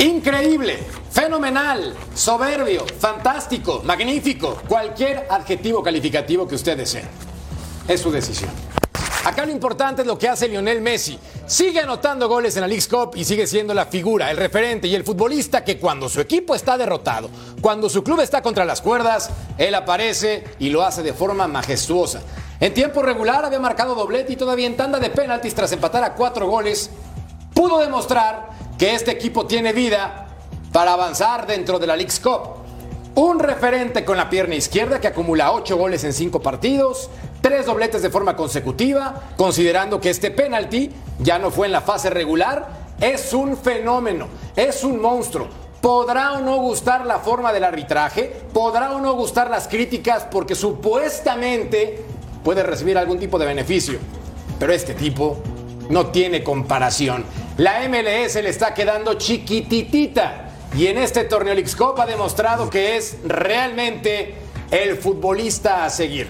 Increíble, fenomenal, soberbio, fantástico, magnífico, cualquier adjetivo calificativo que usted desee. Es su decisión. Acá lo importante es lo que hace Lionel Messi. Sigue anotando goles en la League Cup y sigue siendo la figura, el referente y el futbolista que cuando su equipo está derrotado, cuando su club está contra las cuerdas, él aparece y lo hace de forma majestuosa. En tiempo regular había marcado doblete y todavía en tanda de penaltis tras empatar a cuatro goles, pudo demostrar que este equipo tiene vida para avanzar dentro de la League Cup. Un referente con la pierna izquierda que acumula 8 goles en 5 partidos, 3 dobletes de forma consecutiva, considerando que este penalti ya no fue en la fase regular, es un fenómeno, es un monstruo. Podrá o no gustar la forma del arbitraje, podrá o no gustar las críticas porque supuestamente puede recibir algún tipo de beneficio, pero este tipo no tiene comparación. La MLS le está quedando chiquititita y en este torneo Leagues Cup ha demostrado que es realmente el futbolista a seguir.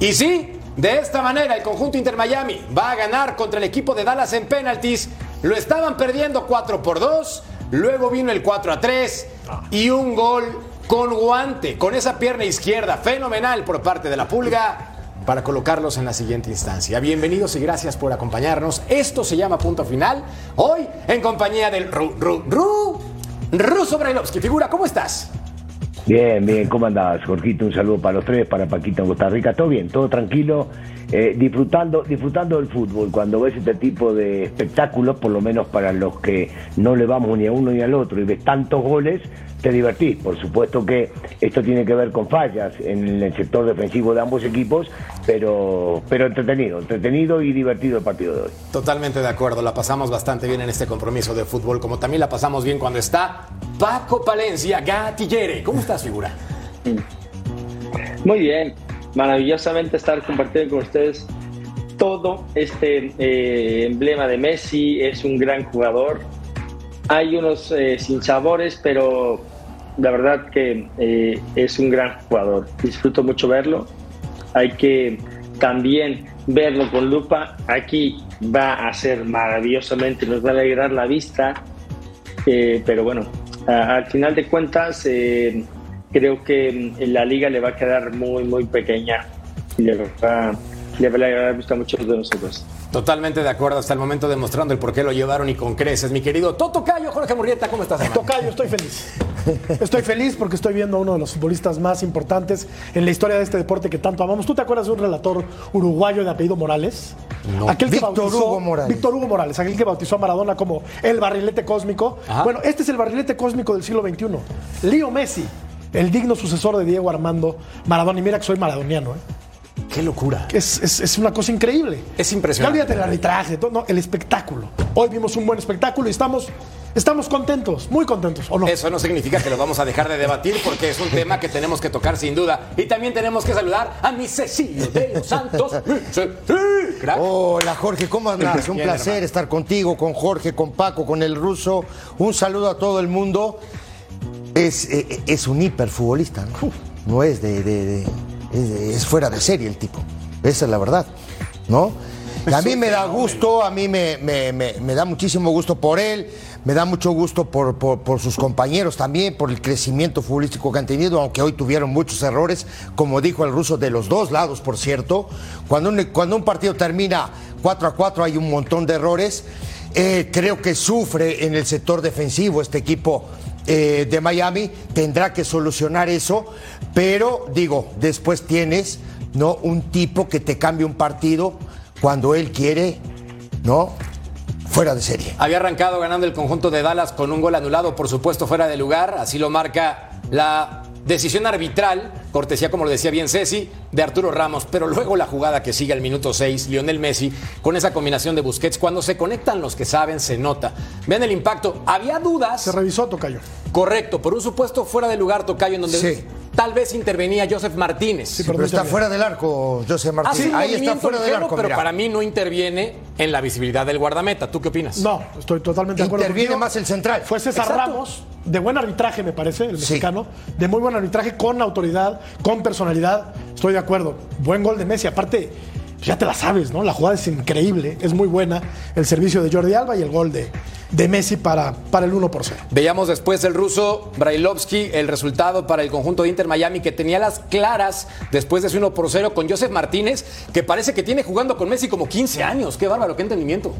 Y sí, de esta manera el conjunto Inter Miami va a ganar contra el equipo de Dallas en penaltis. Lo estaban perdiendo 4 por 2, luego vino el 4 a 3 y un gol con guante, con esa pierna izquierda fenomenal por parte de la Pulga para colocarlos en la siguiente instancia. Bienvenidos y gracias por acompañarnos. Esto se llama Punto Final. Hoy en compañía del Ru, Ru, Ru, Ruso Brailovsky. Figura, ¿cómo estás? Bien, bien, ¿cómo andás, Jorgito? Un saludo para los tres, para Paquito en Costa Rica. Todo bien, todo tranquilo, eh, disfrutando, disfrutando del fútbol. Cuando ves este tipo de espectáculos, por lo menos para los que no le vamos ni a uno ni al otro, y ves tantos goles, te divertís. Por supuesto que esto tiene que ver con fallas en el sector defensivo de ambos equipos, pero, pero entretenido, entretenido y divertido el partido de hoy. Totalmente de acuerdo, la pasamos bastante bien en este compromiso de fútbol, como también la pasamos bien cuando está Paco Palencia Gatillere. ¿Cómo estás, figura? Muy bien, maravillosamente estar compartiendo con ustedes todo este eh, emblema de Messi, es un gran jugador, hay unos eh, sinsabores, pero la verdad que eh, es un gran jugador. Disfruto mucho verlo. Hay que también verlo con lupa. Aquí va a ser maravillosamente, nos va a alegrar la vista. Eh, pero bueno, a- al final de cuentas, eh, creo que mm, la liga le va a quedar muy, muy pequeña. Le va, le va a gustar mucho de nosotros. Totalmente de acuerdo, hasta el momento demostrando el por qué lo llevaron y con creces. Mi querido Toto Cayo, Jorge Murrieta, ¿cómo estás, hermano? Tocayo, estoy feliz. Estoy feliz porque estoy viendo a uno de los futbolistas más importantes en la historia de este deporte que tanto amamos. ¿Tú te acuerdas de un relator uruguayo de apellido Morales? No. Aquel que Víctor bautizó, Hugo Morales. Víctor Hugo Morales, aquel que bautizó a Maradona como el barrilete cósmico. Ajá. Bueno, este es el barrilete cósmico del siglo XXI. Leo Messi, el digno sucesor de Diego Armando Maradona. Y mira que soy maradoniano, ¿eh? Qué locura. Es, es- es una cosa increíble. Es impresionante. Ya olvídate del arbitraje, todo, no, el espectáculo. Hoy vimos un buen espectáculo y estamos, estamos contentos, muy contentos, ¿o no? Eso no significa que lo vamos a dejar de debatir porque es un tema que tenemos que tocar sin duda. Y también tenemos que saludar a mi Cecilio de los Santos. Crack. Hola Jorge, ¿cómo andás? Un Bien, placer hermano. estar contigo, con Jorge, con Paco, con el ruso. Un saludo a todo el mundo. Es, eh, es un hiperfutbolista, ¿no? No es de, de- de- es, de- es fuera de serie el tipo. Esa es la verdad, ¿no? A mí me da gusto, a mí me, me- me- da muchísimo gusto por él, me da mucho gusto por, por- por sus compañeros también, por el crecimiento futbolístico que han tenido, aunque hoy tuvieron muchos errores, como dijo el ruso, de los dos lados, por cierto. Cuando un, cuando un partido termina 4 a 4 hay un montón de errores. Eh, creo que sufre en el sector defensivo este equipo eh, de Miami, tendrá que solucionar eso, pero digo, después tienes ¿no? Un tipo que te cambie un partido cuando él quiere, ¿no? Fuera de serie. Había arrancado ganando el conjunto de Dallas con un gol anulado, por supuesto, fuera de lugar. Así lo marca la decisión arbitral, cortesía, como lo decía bien Ceci, de Arturo Ramos. Pero luego la jugada que sigue al minuto 6, Lionel Messi, con esa combinación de Busquets. Cuando se conectan los que saben, se nota. Vean el impacto. Había dudas. Se revisó, Tocayo. Correcto, por un supuesto fuera de lugar, Tocayo, en donde Sí. Tal vez intervenía Joseph Martínez. Sí, Pero está fuera del arco, José Hace Martínez. un Ahí está fuera del arco. pero mira. para mí no interviene en la visibilidad del guardameta. ¿Tú qué opinas? No, estoy totalmente de acuerdo. Interviene contigo. más el central. Fue César Exacto. Ramos, de buen arbitraje, me parece, el Sí. mexicano. De muy buen arbitraje, con autoridad, con personalidad. Estoy de acuerdo. Buen gol de Messi. Aparte, ya te la sabes, ¿no? La jugada es increíble, es muy buena. El servicio de Jordi Alba y el gol de, de Messi para, para el 1 por 0. Veíamos después el ruso Brailovsky, el resultado para el conjunto de Inter Miami, que tenía las claras después de ese 1 por 0 con Joseph Martínez, que parece que tiene jugando con Messi como 15 años. Qué bárbaro, qué entendimiento.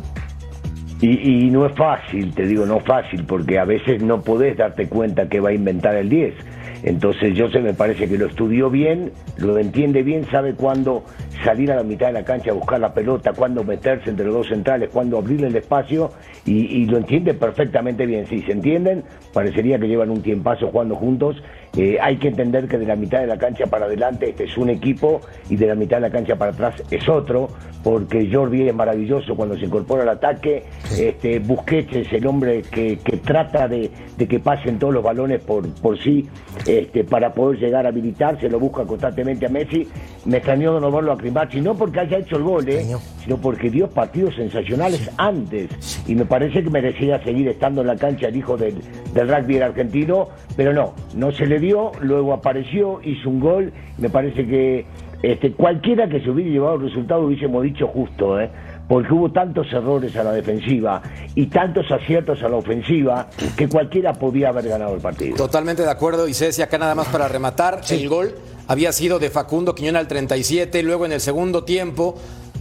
Y, y no es fácil, te digo, no es fácil, porque a veces no podés darte cuenta que va a inventar el 10. Entonces José me parece que lo estudió bien, lo entiende bien, sabe cuándo salir a la mitad de la cancha a buscar la pelota, cuándo meterse entre los dos centrales, cuándo abrirle el espacio, y, y lo entiende perfectamente bien. Si se entienden, parecería que llevan un tiempazo jugando juntos. Eh, hay que entender que de la mitad de la cancha para adelante este es un equipo y de la mitad de la cancha para atrás es otro, porque Jordi es maravilloso cuando se incorpora al ataque. Este, Busquets es el hombre que, que trata de, de que pasen todos los balones por, por sí este, para poder llegar a habilitarse, lo busca constantemente a Messi. Me extrañó de no verlo a Crimachi, no porque haya hecho el gol, ¿eh? Sino porque dio partidos sensacionales antes. Y me parece que merecía seguir estando en la cancha el hijo del, del rugby argentino, pero no, no se le dio, luego apareció, hizo un gol. Me parece que este, cualquiera que se hubiera llevado el resultado hubiésemos dicho justo, ¿eh? porque hubo tantos errores a la defensiva y tantos aciertos a la ofensiva que cualquiera podía haber ganado el partido. Totalmente de acuerdo, y Ceci, acá nada más para rematar, el gol había sido de Facundo Quiñón al 37, luego en el segundo tiempo,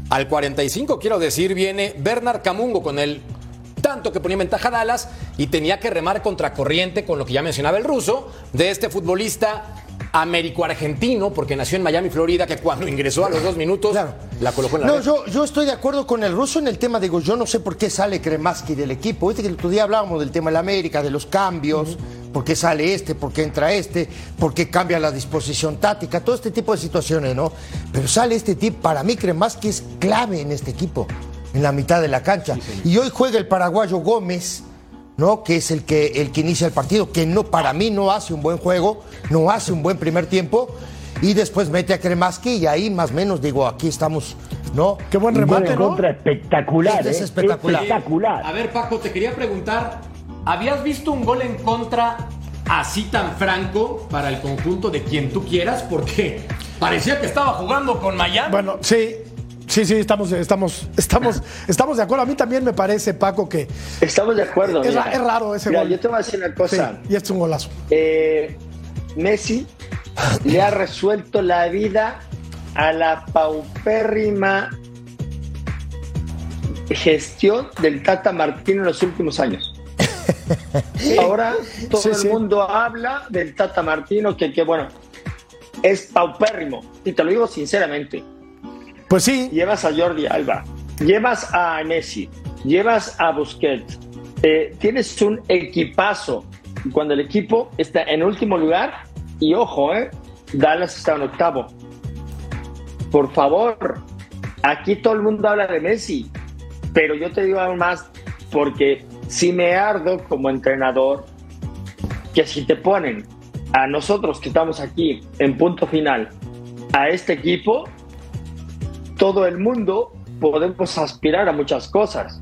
al 45, quiero decir, viene Bernard Camungo con el tanto que ponía en ventaja a Dallas y tenía que remar contracorriente con lo que ya mencionaba el ruso, de este futbolista américo-argentino, porque nació en Miami, Florida, que cuando ingresó a los dos minutos Claro. la colocó en la No, red. yo, yo estoy de acuerdo con el ruso en el tema, digo, yo no sé por qué sale Kremaski del equipo. Viste que el otro día hablábamos del tema de la América, de los cambios, por qué sale este, por qué entra este, por qué cambia la disposición táctica, todo este tipo de situaciones, ¿no? Pero sale este tipo, para mí Kremaski es clave en este equipo, en la mitad de la cancha. y hoy juega el paraguayo Gómez. ¿no? que es el que, el que inicia el partido, que no, para mí no hace un buen juego, no hace un buen primer tiempo, y después mete a Kremaski y ahí más o menos digo, aquí estamos, ¿no? Qué buen remate, ¿no? contra espectacular, Este es ¿eh? espectacular. espectacular. A ver, Paco, te quería preguntar, ¿habías visto un gol en contra así tan franco para el conjunto de quien tú quieras? Porque parecía que estaba jugando con Miami. Bueno, sí, sí, sí, estamos, estamos, estamos, estamos de acuerdo. A mí también me parece, Paco, que Estamos de acuerdo. es, mira. ra- es raro ese Mira, gol. Yo te voy a decir una Sí, cosa. y este es un golazo. Eh, Messi le ha resuelto la vida a la paupérrima gestión del Tata Martino en los últimos años. Ahora todo Sí, el sí. mundo habla del Tata Martino, que, que bueno, es paupérrimo. Y te lo digo sinceramente. Pues sí, Llevas a Jordi Alba, llevas a Messi, llevas a Busquets, eh, tienes un equipazo. Cuando el equipo está en último lugar, y ojo, eh, Dallas está en octavo. Por favor, aquí todo el mundo habla de Messi, pero yo te digo aún más, porque si me ardo como entrenador, que si te ponen a nosotros que estamos aquí en punto final, a este equipo, todo el mundo podemos aspirar a muchas cosas.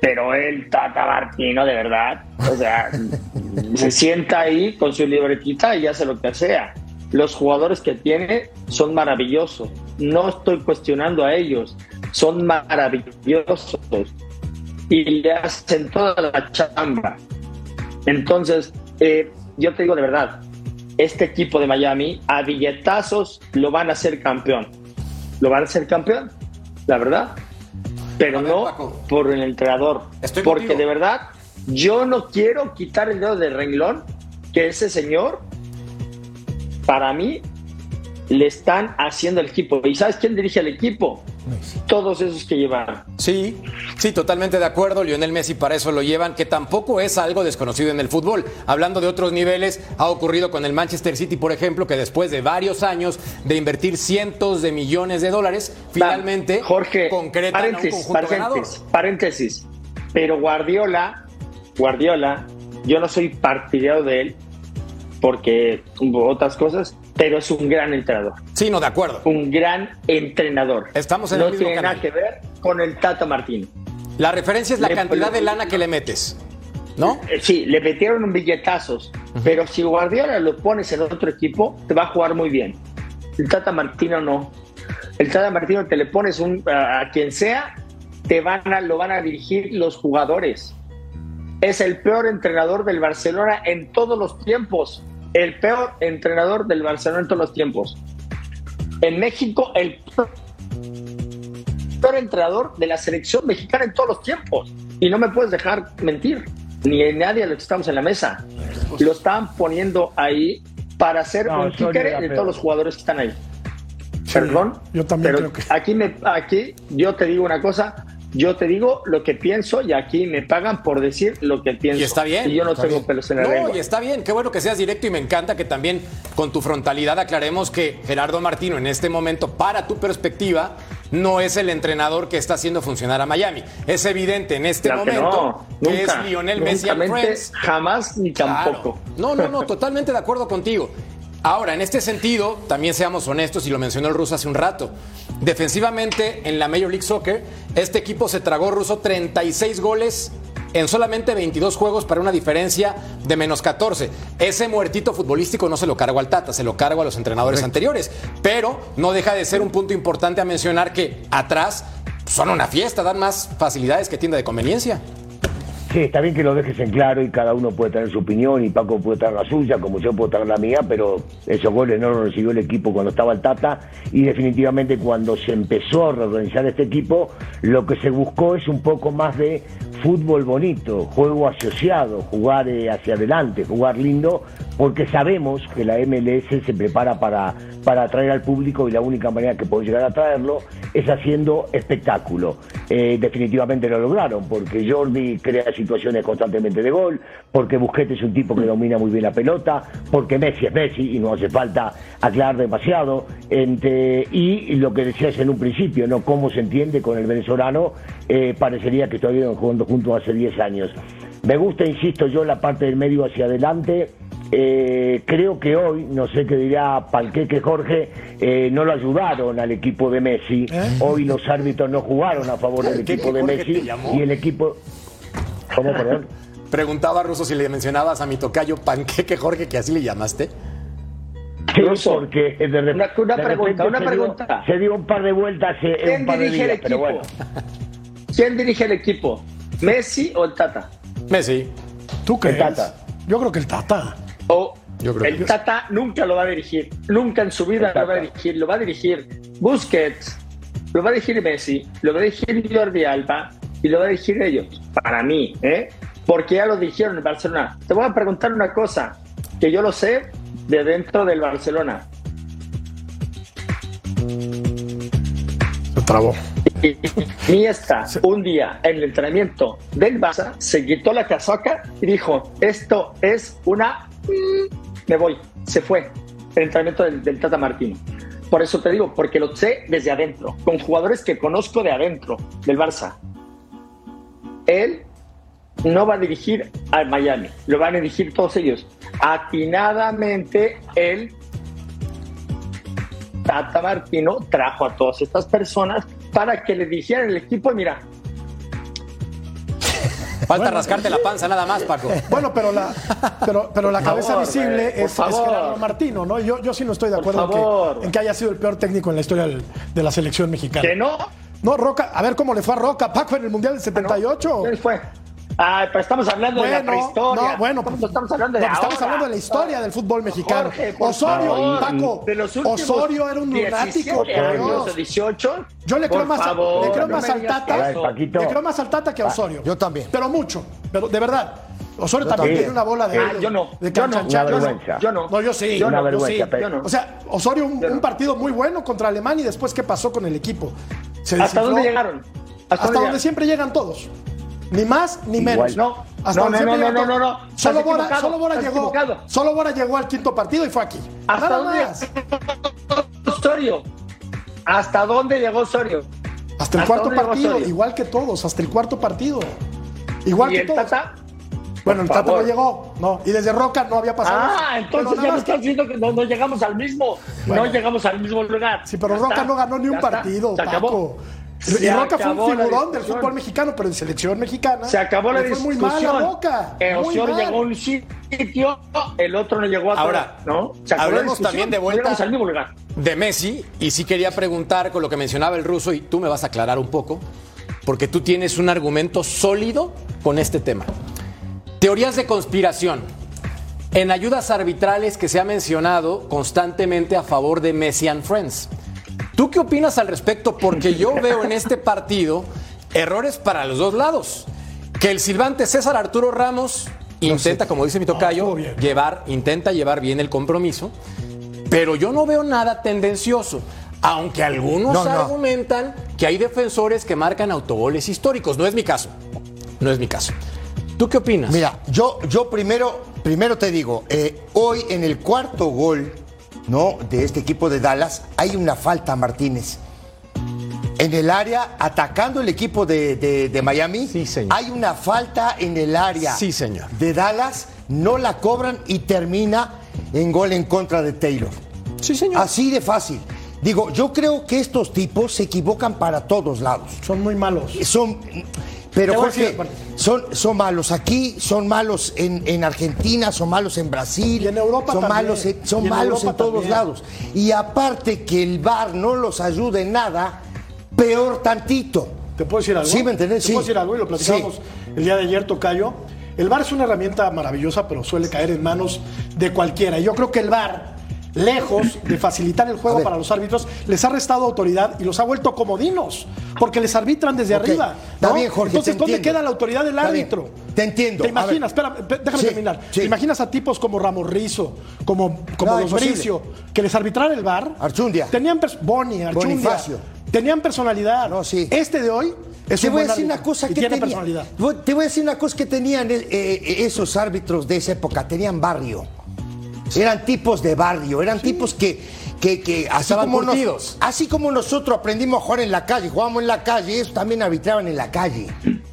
Pero el Tata Martino, de verdad, o sea, se sienta ahí con su libretita y hace lo que sea. Los jugadores que tiene son maravillosos. No estoy cuestionando a ellos. Son maravillosos. Y le hacen toda la chamba. Entonces, eh, yo te digo de verdad, este equipo de Miami a billetazos lo van a hacer campeón. Lo van a hacer campeón, la verdad. Pero ver, no Paco. por el entrenador. Estoy porque contigo. de verdad, yo no quiero quitar el dedo del renglón que ese señor, para mí, le están haciendo el equipo. ¿Y sabes quién dirige el equipo? Todos esos que llevan. Sí, sí, totalmente de acuerdo. Lionel Messi para eso lo llevan, que tampoco es algo desconocido en el fútbol. Hablando de otros niveles, ha ocurrido con el Manchester City, por ejemplo, que después de varios años de invertir cientos de millones de dólares, finalmente Jorge, concretan a un paréntesis, ganador. paréntesis, paréntesis. Pero Guardiola, Guardiola, yo no soy partidario de él porque hubo otras cosas, pero es un gran entrenador. Sí, no, de acuerdo. Un gran entrenador. Estamos en no el mismo tiene nada que ver con el Tata Martino. La referencia es la Le- cantidad de lana que le metes, ¿no? Eh, Sí, le metieron un billetazos, pero si Guardiola lo pones en otro equipo, te va a jugar muy bien. El Tata Martino no. El Tata Martino te le pones un, a, a quien sea, te van a, lo van a dirigir los jugadores. Es el peor entrenador del Barcelona en todos los tiempos. El peor entrenador del Barcelona en todos los tiempos. En México, el peor entrenador de la selección mexicana en todos los tiempos. Y no me puedes dejar mentir, ni nadie de los que estamos en la mesa. Lo están poniendo ahí para hacer No, un era de todos los jugadores que están ahí. Perdón. yo también pero creo que- Aquí, me, aquí yo te digo una cosa. Yo te digo lo que pienso y aquí me pagan por decir lo que pienso. Y está bien. Y yo no tengo bien. pelos en la No, lengua. y está bien. Qué bueno que seas directo y me encanta que también con tu frontalidad aclaremos que Gerardo Martino en este momento, para tu perspectiva, no es el entrenador que está haciendo funcionar a Miami. Es evidente en este Claro que momento que es Lionel Messi and Friends. Jamás ni Claro. tampoco. No, no, no, totalmente de acuerdo contigo. Ahora, en este sentido, también seamos honestos, y lo mencionó el ruso hace un rato. Defensivamente, en la Major League Soccer, este equipo se tragó ruso 36 goles en solamente 22 juegos para una diferencia de menos 14. Ese muertito futbolístico no se lo cargo al Tata, se lo cargo a los entrenadores anteriores. Pero no deja de ser un punto importante a mencionar que atrás son una fiesta, dan más facilidades que tienda de conveniencia. Sí, está bien que lo dejes en claro y cada uno puede tener su opinión y Paco puede tener la suya, como yo puedo tener la mía, pero esos goles no los recibió el equipo cuando estaba el Tata y definitivamente cuando se empezó a reorganizar este equipo, lo que se buscó es un poco más de fútbol bonito, juego asociado, jugar eh, hacia adelante, jugar lindo, porque sabemos que la MLS se prepara para, para atraer al público y la única manera que puede llegar a atraerlo es haciendo espectáculo. Eh, definitivamente lo lograron, porque Jordi crea situaciones constantemente de gol, porque Busquets es un tipo que domina muy bien la pelota, porque Messi es Messi y no hace falta aclarar demasiado. Entre- y lo que decías en un principio, ¿no? Cómo se entiende con el venezolano, eh, parecería que todavía jugando juntos hace 10 años. Me gusta, insisto yo, la parte del medio hacia adelante. Eh, creo que hoy, no sé qué dirá Palqueque Jorge, eh, no lo ayudaron al equipo de Messi. Hoy los árbitros no jugaron a favor del equipo de Jorge Messi y el equipo. ¿Cómo, perdón? Preguntaba Ruso si le mencionabas a mi tocayo Panqueque Jorge, que así le llamaste. Sí, Russo, porque de, una- una de pregunta, repente una se dio- pregunta. se dio un par de vueltas eh, ¿Quién un par de dirige el días, equipo? bueno. ¿Quién dirige el equipo? ¿Messi o el Tata? Messi. ¿Tú crees? Tata. Yo creo que el Tata. O Yo creo el que- Tata nunca lo va a dirigir. Nunca en su vida lo va a dirigir. Lo va a dirigir Busquets, lo va a dirigir Messi, lo va a dirigir Jordi Alba y lo va a dirigir ellos. Para mí, ¿eh? Porque ya lo dirigieron en Barcelona. Te voy a preguntar una cosa que yo lo sé de dentro del Barcelona. Se trabó. Y un día en el entrenamiento del Barça, se quitó la casaca y dijo: Esto es una. Mm, Me voy. Se fue. El entrenamiento del, Tata Martino. Por eso te digo, porque lo sé desde adentro, con jugadores que conozco de adentro del Barça. Él no va a dirigir al Miami, lo van a dirigir todos ellos. Atinadamente, él Tata Martino trajo a todas estas personas para que le dijeran el equipo, mira, Falta rascarte la panza nada más, Paco. Bueno, pero la, pero, pero la cabeza favor, visible es. Gerardo Martino, ¿no? Yo, yo sí no estoy de acuerdo en que, en que haya sido el peor técnico en la historia del- de la selección mexicana. que no. No, Roca, a ver cómo le fue a Roca, Paco, en el Mundial del 78. ¿Quién fue? Ah, pero estamos hablando de la Bueno, prehistoria. no, bueno, estamos, estamos hablando de no, estamos ahora. hablando de la historia del fútbol mexicano. Jorge, Osorio, favor, Paco, de los últimos Osorio era un lunático, 17 por años Dios. o 18. Yo le creo más, favor, le creo no más al Tata. Le creo más al Tata que a Osorio. yo también. Pero mucho. Pero de verdad. Osorio también también. tiene una bola de, Ah, yo no. de Yo no. Yo no. vergüenza. Yo no. No, yo sí. Yo Una no, yo vergüenza, sí, yo no. O sea, Osorio un, un partido muy bueno contra Alemania y después qué pasó con el equipo. Se ¿Hasta dónde llegaron? Hasta, donde llegaron? siempre llegan todos. Ni más ni menos. No, Hasta no, no, no, no, no, no. Estás Solo Bora, solo Bora llegó. equivocado. Solo Bora llegó al quinto partido y fue aquí. ¿Hasta Nada dónde? más. Osorio. ¿Hasta dónde llegó Osorio? Hasta el ¿Hasta cuarto llegó partido, igual que todos, hasta el cuarto partido. Igual ¿Y que el todos. Tata? Bueno, el Tata no llegó, no. Y desde Roca no había pasado. Ah, entonces ya me estás diciendo que no, no llegamos al mismo. Bueno. no llegamos al mismo lugar. Sí, pero Ya Roca está, no ganó ni un partido, acabó. Paco. Y Se Roca fue un figurón del discusión. fútbol mexicano, pero en selección mexicana. Se acabó la le fue muy discusión. mal a Roca. Eh, muy Osorio mal. llegó a un sitio, el otro no llegó a. Ahora, ¿no? Se acabó la hablemos discusión, también de vuelta- de Messi y sí quería preguntar con lo que mencionaba el ruso y tú me vas a aclarar un poco porque tú tienes un argumento sólido con este tema. Teorías de conspiración. En ayudas arbitrales que se ha mencionado constantemente a favor de Messi and Friends. ¿Tú qué opinas al respecto? Porque yo veo en este partido errores para los dos lados. Que el silbante César Arturo Ramos intenta, como dice mi tocayo, llevar, intenta llevar bien el compromiso, pero yo no veo nada tendencioso. Aunque algunos No, no. argumentan que hay defensores que marcan autogoles históricos. No es mi caso. No es mi caso. ¿Tú qué opinas? Mira, yo, yo primero, primero te digo, eh, hoy en el cuarto gol ¿no? de este equipo de Dallas hay una falta Martínez. En el área, atacando el equipo de, de- de Miami, Sí, señor. hay una falta en el área Sí, señor. de Dallas, no la cobran y termina en gol en contra de Taylor. Sí, señor. Así de fácil. Digo, yo creo que estos tipos se equivocan para todos lados. Son muy malos. Son, pero Jorge, son, son malos aquí, son malos en, en Argentina, son malos en Brasil, Y en Europa son también. malos, en, son en malos en todos también. lados. Y aparte que el VAR no los ayuda en nada, peor tantito. ¿Te puedo decir algo? Sí, ¿me entendés? ¿Te Sí. puedo decir algo? Y lo platicamos Sí. el día de ayer, Tocayo. El VAR es una herramienta maravillosa, pero suele caer en manos de cualquiera. Y yo creo que el VAR, lejos de facilitar el juego para los árbitros, les ha restado autoridad y los ha vuelto comodinos, porque les arbitran desde arriba. está bien, Jorge, Entonces, ¿dónde entiendo. queda la autoridad del Está bien. árbitro? Te entiendo. ¿Te imaginas? Espera, déjame Sí, terminar. sí. ¿Te imaginas a tipos como Ramos Rizo, como, como No. Bricio, que les arbitrara el VAR? Archundia. Tenían Boni, Archundia. Bonifacio. Tenían personalidad. No, sí. Este de hoy es te un voy a decir una cosa que tiene tenía- Te voy a decir una cosa que tenían eh, eh, esos árbitros de esa época, tenían barrio. Eran tipos de barrio, eran tipos que, que, que así, como nos- así como nosotros aprendimos a jugar en la calle, jugábamos en la calle, ellos también arbitraban en la calle.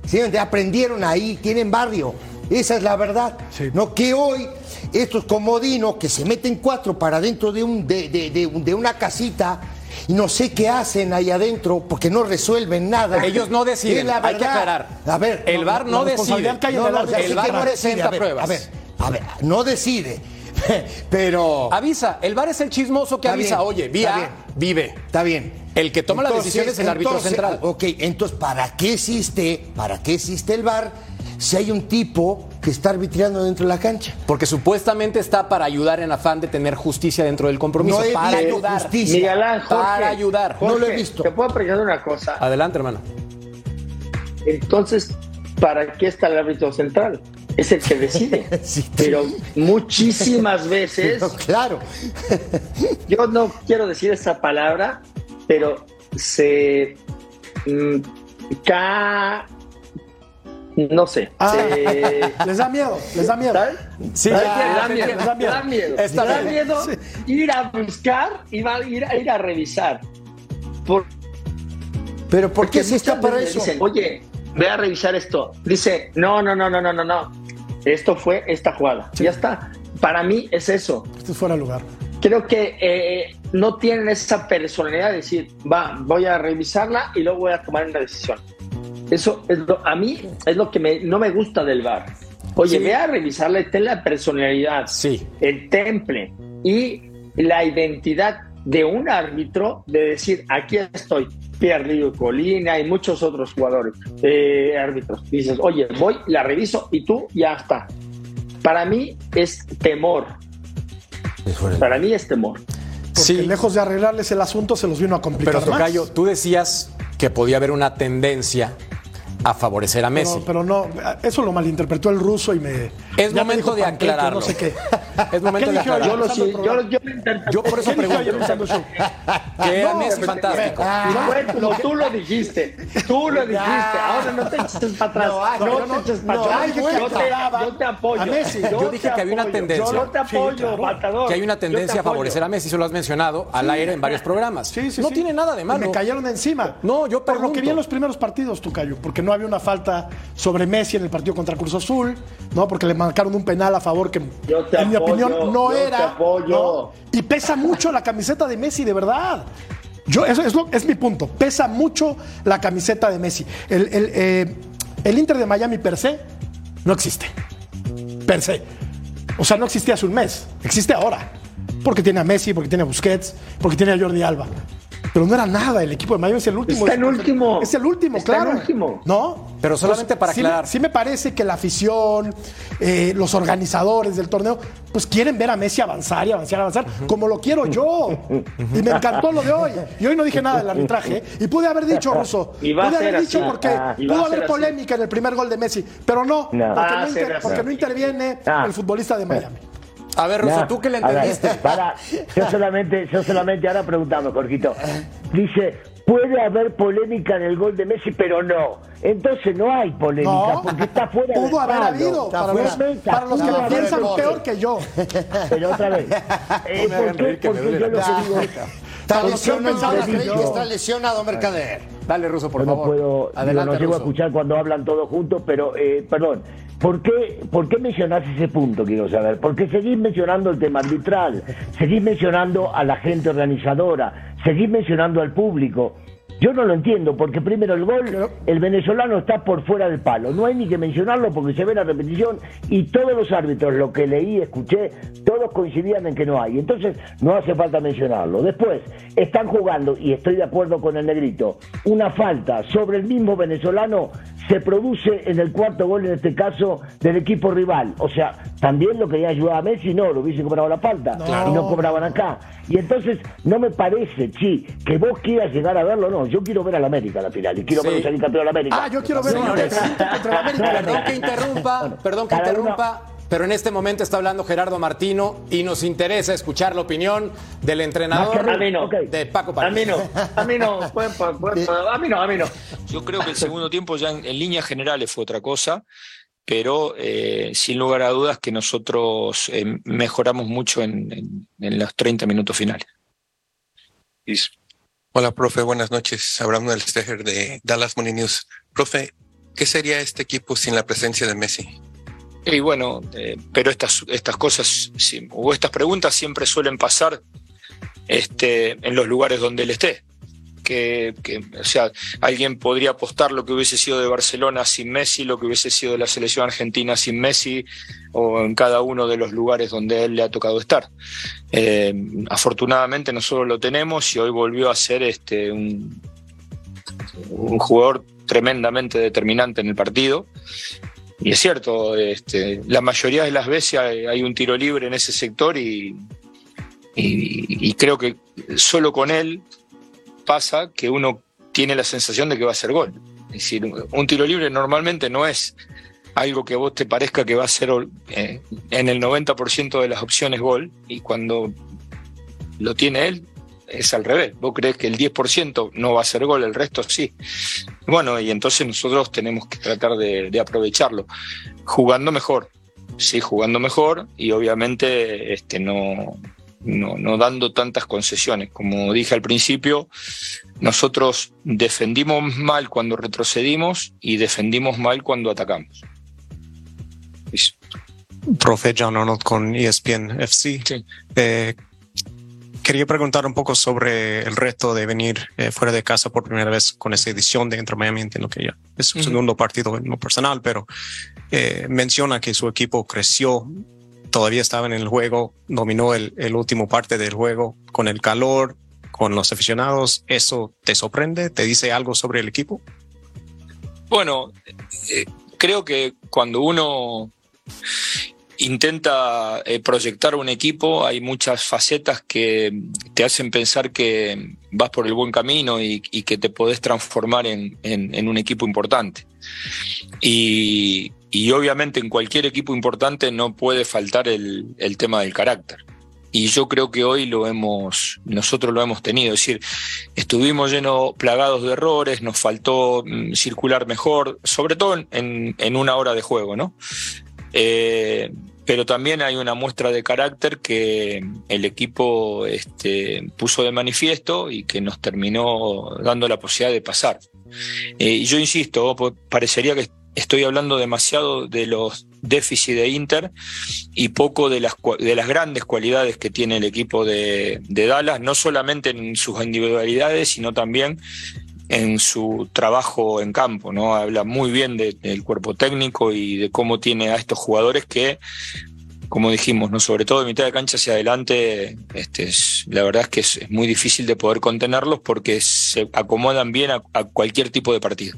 ¿Sí? Aprendieron ahí, tienen barrio. Esa es la verdad. Sí. No que hoy estos comodinos que se meten cuatro para dentro de, un, de, de- de un- de una casita y no sé qué hacen ahí adentro porque no resuelven nada. Ellos no deciden, hay que aclarar. A ver, El VAR no decide. cae en no, el no, que VAR no decide. A ver, a ver, no decide, pero Avisa, el VAR es el chismoso que Está avisa, bien, oye, está vía, bien. vive. está bien. El que toma la Entonces, decisión es el árbitro entonces, central. Ok, entonces, ¿para qué existe, para qué existe el VAR si hay un tipo que está arbitrando dentro de la cancha? Porque supuestamente está para ayudar en afán de tener justicia dentro del compromiso. No para ayudar. justicia. Miguel Ángel, Jorge, Para ayudar. No lo he visto. Te puedo preguntar una cosa. Adelante, hermano. Entonces, ¿para qué está el árbitro central? Es el que decide. Sí. Pero muchísimas veces, Pero claro. yo no quiero decir esa palabra, pero se mm, ca no sé. Ah, se- les da miedo, les da miedo. Sí, ya, da miedo, entiendo. da miedo. da miedo, ir a buscar y va a ir, a ir a revisar. Por, Pero ¿por qué se está para eso? Dicen, Oye, ve a revisar esto. Dice, no, no, no, no, no, no, no. Esto fue esta jugada. Ya está. Para mí es eso. Esto es fuera de lugar. Creo que eh, no tienen esa personalidad de decir, va, voy a revisarla y luego voy a tomar una decisión. Eso es lo- a mí es lo que me- no me gusta del VAR. Oye, Sí. ve a revisarle, ten la personalidad, Sí. el temple y la identidad de un árbitro de decir, aquí estoy, Pierre Colina y muchos otros jugadores, eh, árbitros. Dices, oye, voy, la reviso y tú ya está. Para mí es temor. Para mí es temor. Porque Sí. lejos de arreglarles el asunto, se los vino a complicar Pero más. Tocayo, tú decías que podía haber una tendencia a favorecer a Messi. Pero, pero no, eso lo malinterpretó el ruso y me. Es me momento dijo de aclararlo. No sé qué. Es momento ¿Qué de aclararlo. Yo lo, sí- yo, lo- yo lo. Yo por eso ¿Qué dije pregunto. Que era No, Messi fantástico. Y fue como tú lo dijiste. Tú lo dijiste. Ahora no te eches para atrás. No, No, no, te no, eches para no, atrás. yo, te, te apoyo. a Messi. Yo te dije que había una tendencia. Yo te Sí, apoyo. Matador. Que hay una te tendencia a favorecer a Messi, eso lo has mencionado al aire en varios programas. Sí, sí, no sí. tiene nada de malo. Me cayeron encima. No, yo Por lo que vi en los primeros partidos, Tucayo, porque no había una falta sobre Messi en el partido contra Cruz Azul, ¿no? Porque le marcaron un penal a favor que, Yo te en mi opinión, no yo te era. apoyo. ¿no? Y pesa mucho la camiseta de Messi, de verdad. Yo, eso es, lo- es mi punto. Pesa mucho la camiseta de Messi. El, el, eh, el Inter de Miami per se no existe. Per se. O sea, no existía hace un mes. Existe ahora. Porque tiene a Messi, porque tiene a Busquets, porque tiene a Jordi Alba. Pero no era nada. El equipo de Miami es el último. Está en último. Es el último, Está en claro. último. ¿No? Pero solamente para sí, aclarar. Sí me parece que la afición, eh, los organizadores del torneo, pues quieren ver a Messi avanzar y avanzar, avanzar, como lo quiero yo. Y me encantó lo de hoy. Y hoy no dije nada del arbitraje. ¿eh? Y pude haber dicho, Russo. Y va a pude haber dicho así. porque Ah, pudo haber así. polémica en el primer gol de Messi. Pero no, No. Porque, no ser inter- porque no interviene Ah. el futbolista de Miami. A ver, Russo, Ya, ¿tú qué le ver, entendiste? para, yo solamente, yo solamente ahora preguntamos, Jorgito. Dice, puede haber polémica en el gol de Messi, pero no. Entonces no hay polémica, No, porque está fuera del pudo haber palo. habido. Está Para fuera- los, está para los que lo piensan peor que yo. Pero otra vez, eh, ¿por qué? que Porque yo lo que digo es, Está que lesionado, que que está lesionado Mercader. Dale, Russo, por yo no favor. puedo, digo, Adelante, no llego a escuchar cuando hablan todos juntos, pero, eh, perdón, ¿por qué, ¿por qué mencionás ese punto, quiero saber? Porque seguís mencionando el tema arbitral, seguís mencionando a la gente organizadora, seguís mencionando al público. Yo no lo entiendo, porque primero el gol, el venezolano está por fuera del palo. No hay ni que mencionarlo porque se ve la repetición y todos los árbitros, lo que leí, escuché, todos coincidían en que no hay. Entonces, no hace falta mencionarlo. Después, están jugando, y estoy de acuerdo con el negrito, una falta sobre el mismo venezolano se produce en el cuarto gol, en este caso, del equipo rival. O sea, también lo quería ayudar a Messi, no, lo hubiese cobrado la falta y no cobraban acá. Y entonces, no me parece, chi, que vos quieras llegar a verlo, no. Yo quiero ver al América a la final y quiero Sí. verlo salir campeón de la América. Ah, yo quiero ver Señores. el Inter contra el América. Perdón que interrumpa, perdón que uno- interrumpa, pero en este momento está hablando Gerardo Martino y nos interesa escuchar la opinión del entrenador A mí no. De Paco A París. mí no. A mí no. A mí no, a mí no. Yo creo que el segundo tiempo ya en, en líneas generales fue otra cosa, pero eh, sin lugar a dudas que nosotros eh, mejoramos mucho en, en- en los 30 minutos finales. Hola, profe, buenas noches. Abraham del Steger de Dallas Money News. Profe, ¿qué sería este equipo sin la presencia de Messi? Y bueno, eh, pero estas, estas cosas sí, o estas preguntas siempre suelen pasar este, en los lugares donde él esté. Que, o sea, alguien podría apostar lo que hubiese sido de Barcelona sin Messi, lo que hubiese sido de la selección argentina sin Messi, o en cada uno de los lugares donde él le ha tocado estar. Eh, afortunadamente nosotros lo tenemos y hoy volvió a ser este, un jugador tremendamente determinante en el partido. Y es cierto, este, la mayoría de las veces hay, un tiro libre en ese sector y, creo que solo con él pasa que uno tiene la sensación de que va a ser gol. Es decir, un tiro libre normalmente no es algo que a vos te parezca que va a ser eh, en el 90% de las opciones gol y cuando lo tiene él es al revés. Vos crees que el 10% no va a ser gol, el resto sí. Bueno, y entonces nosotros tenemos que tratar de, de aprovecharlo, jugando mejor, sí, jugando mejor y obviamente este, no, no, no dando tantas concesiones. Como dije al principio, nosotros defendimos mal cuando retrocedimos y defendimos mal cuando atacamos. Profe John Arnold con ESPN FC. Sí. Eh, quería preguntar un poco sobre el reto de venir eh, fuera de casa por primera vez con esta edición de Entre Miami. Entiendo que ya es su segundo partido en lo personal, pero eh, menciona que su equipo creció, todavía estaba en el juego, dominó el, el último parte del juego con el calor, con los aficionados. ¿Eso te sorprende? ¿Te dice algo sobre el equipo? Bueno, eh, creo que cuando uno intenta eh, proyectar un equipo, hay muchas facetas que te hacen pensar que vas por el buen camino y, que te podés transformar en, un equipo importante. Y, obviamente en cualquier equipo importante no puede faltar el, tema del carácter y yo creo que hoy lo hemos, nosotros lo hemos tenido, es decir, estuvimos llenos, plagados de errores, nos faltó mm, circular mejor, sobre todo en, una hora de juego, ¿no? Eh, pero también hay una muestra de carácter que el equipo este, puso de manifiesto y que nos terminó dando la posibilidad de pasar. Eh, y yo insisto, parecería que estoy hablando demasiado de los déficits de Inter y poco de las, de las grandes cualidades que tiene el equipo de, Dallas, no solamente en sus individualidades, sino también en su trabajo en campo, ¿no? Habla muy bien del cuerpo técnico y de cómo tiene a estos jugadores que, como dijimos, ¿no? Sobre todo de mitad de cancha hacia adelante, este, la verdad es que es, muy difícil de poder contenerlos porque se acomodan bien a cualquier tipo de partido.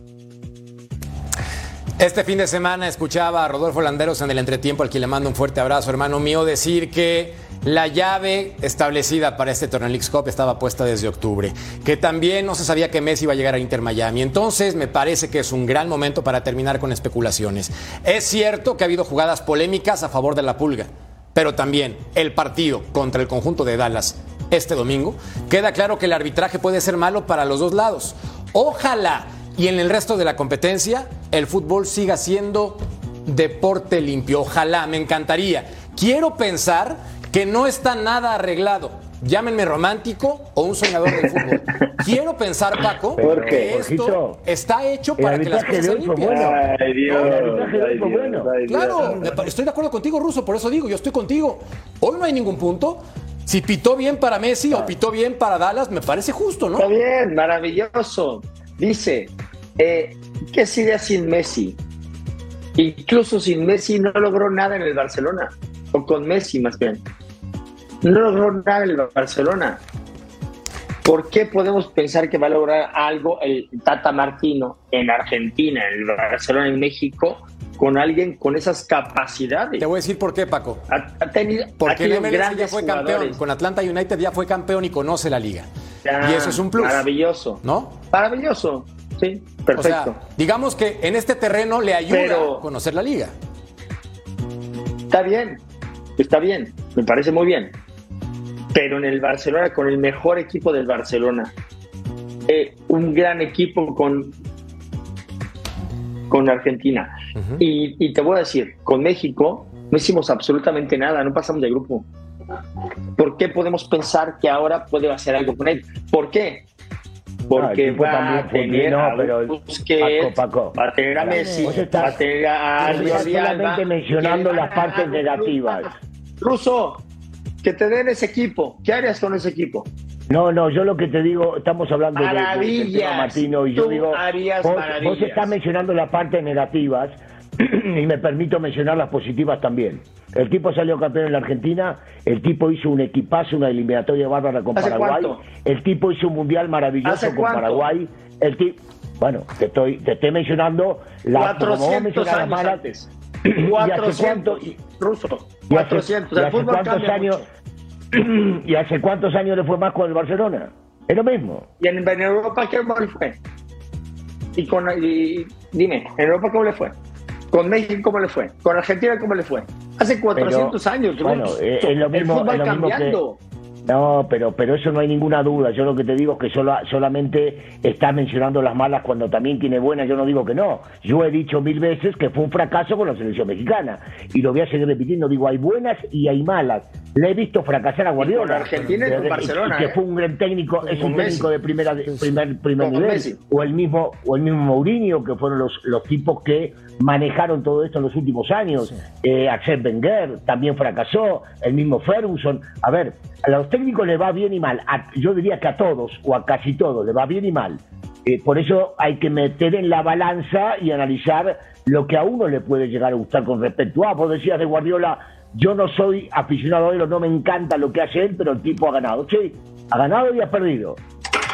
Este fin de semana escuchaba a Rodolfo Landeros en el entretiempo, al que le mando un fuerte abrazo, hermano mío, decir que la llave establecida para este torneo League Cup estaba puesta desde octubre, que también no se sabía que Messi iba a llegar a Inter Miami. Entonces, me parece que es un gran momento para terminar con especulaciones. Es cierto que ha habido jugadas polémicas a favor de la Pulga, pero también el partido contra el conjunto de Dallas este domingo, queda claro que el arbitraje puede ser malo para los dos lados. Ojalá y en el resto de la competencia el fútbol siga siendo deporte limpio. Ojalá, me encantaría. Quiero pensar que no está nada arreglado. Llámenme romántico o un soñador del fútbol. Quiero pensar, Paco, que esto está hecho para que las cosas sean limpias. Claro, estoy de acuerdo contigo, Ruso, por eso digo, yo estoy contigo. Hoy no hay ningún punto. Si pitó bien para Messi o pitó bien para Dallas, me parece justo, ¿no? Está bien, maravilloso. Dice, eh, ¿qué sería sin Messi? Incluso sin Messi no logró nada en el Barcelona, o con Messi más bien. No logró nada el Barcelona. ¿Por qué podemos pensar que va a lograr algo el Tata Martino en Argentina, en el Barcelona, en México, con alguien con esas capacidades? Te voy a decir por qué, Paco. Ha, tenido, Porque el MLS ya fue campeón. Con Atlanta United ya fue campeón y conoce la liga y eso es un plus. Maravilloso. ¿No? Maravilloso. Sí, perfecto. digamos que en este terreno le ayuda a conocer la liga. Está bien, está bien, me parece muy bien. Pero en el Barcelona, con el mejor equipo del Barcelona, eh, un gran equipo con, con Argentina. y, y te voy a decir, con México no hicimos absolutamente nada, no pasamos de grupo. ¿Por qué podemos pensar que ahora puede hacer algo con él? ¿Por qué? Porque va a tener a Busquets, va a tener a Messi, va a tener a solamente mencionando las partes negativas. Ruso, que te den ese equipo. ¿Qué harías con ese equipo? No, no, yo lo que te digo, estamos hablando de, de, Martino y yo digo, vos, vos estás mencionando las partes negativas, y me permito mencionar las positivas también. El tipo salió campeón en la Argentina, el tipo hizo un equipazo, una eliminatoria bárbara con Paraguay, el tipo hizo un mundial maravilloso con Paraguay, el tipo, bueno, te estoy, te estoy mencionando la 400 años malas, antes. 400, y, ruso, 400, y hace, cuántos años y hace cuántos años le fue más con el Barcelona. Es lo mismo. Y en, Europa cómo le fue? Y con y, dime, en Europa cómo le fue? ¿Con México cómo le fue? ¿Con Argentina cómo le fue? Hace 400 años. Bueno, eh, es lo mismo, el cambiando. No, pero, pero eso no hay ninguna duda. Yo lo que te digo es que solo, solamente está mencionando las malas cuando también tiene buenas. Yo no digo que no. Yo he dicho mil veces que fue un fracaso con la selección mexicana. Y lo voy a seguir repitiendo. Digo, hay buenas y hay malas. Le he visto fracasar a Guardiola. Argentina y con Barcelona. que fue un gran técnico, es un técnico de primera, primer, primer nivel. O el mismo, o el mismo Mourinho, que fueron los, los tipos que manejaron todo esto en los últimos años. Eh, Axel Wenger también fracasó, el mismo Ferguson. A ver, a los técnicos le va bien y mal. yo diría que a todos, o a casi todos, le va bien y mal. Eh, por eso hay que meter en la balanza y analizar lo que a uno le puede llegar a gustar con respecto a. Vos decías de Guardiola, yo no soy aficionado a él, no me encanta lo que hace él, pero el tipo ha ganado. Sí, ha ganado y ha perdido.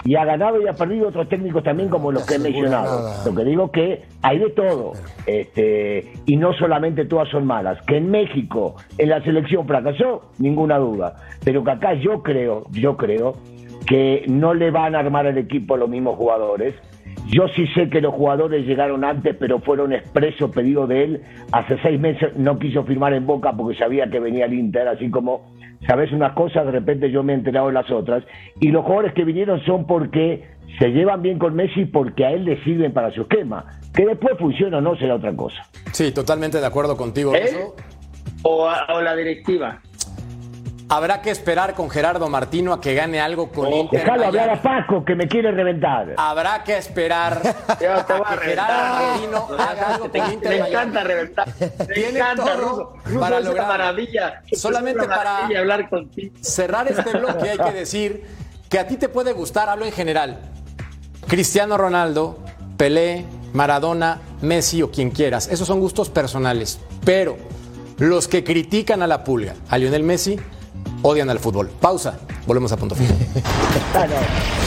y ha ganado y ha perdido otros técnicos también como los que he mencionado. Lo que digo que hay de todo, este, y no solamente todas son malas. Que en México, en la selección fracasó, ninguna duda, pero que acá yo creo, yo creo que no le van a armar el equipo los mismos jugadores. Yo sí sé que los jugadores llegaron antes, pero fueron expreso pedido de él. Hace seis meses no quiso firmar en Boca porque sabía que venía el Inter, así como sabes unas cosas, de repente yo me he enterado de las otras. Y los jugadores que vinieron son porque se llevan bien con Messi porque a él le sirven para su esquema. Que después funciona o no será otra cosa. Sí, totalmente de acuerdo contigo. ¿Él? Russo. O, a- o la directiva. Habrá que esperar con Gerardo Martino a que gane algo con Oh, Inter. Dejalo hablar a. Paco que me quiere reventar. Habrá que esperar a Gerardo. Martino haga algo con te Inter. Miami. encanta reventar. Tiene encanta, todo Ruso. Ruso, para es una lograrlo. maravilla. Solamente para- maravilla hablar contigo. cerrar este bloque hay que decir que a ti te puede gustar, hablo en general, Cristiano Ronaldo, Pelé, Maradona, Messi o quien quieras. Esos son gustos personales. Pero los que critican a la pulga, a Lionel Messi, odian al fútbol. Pausa. Volvemos a punto final.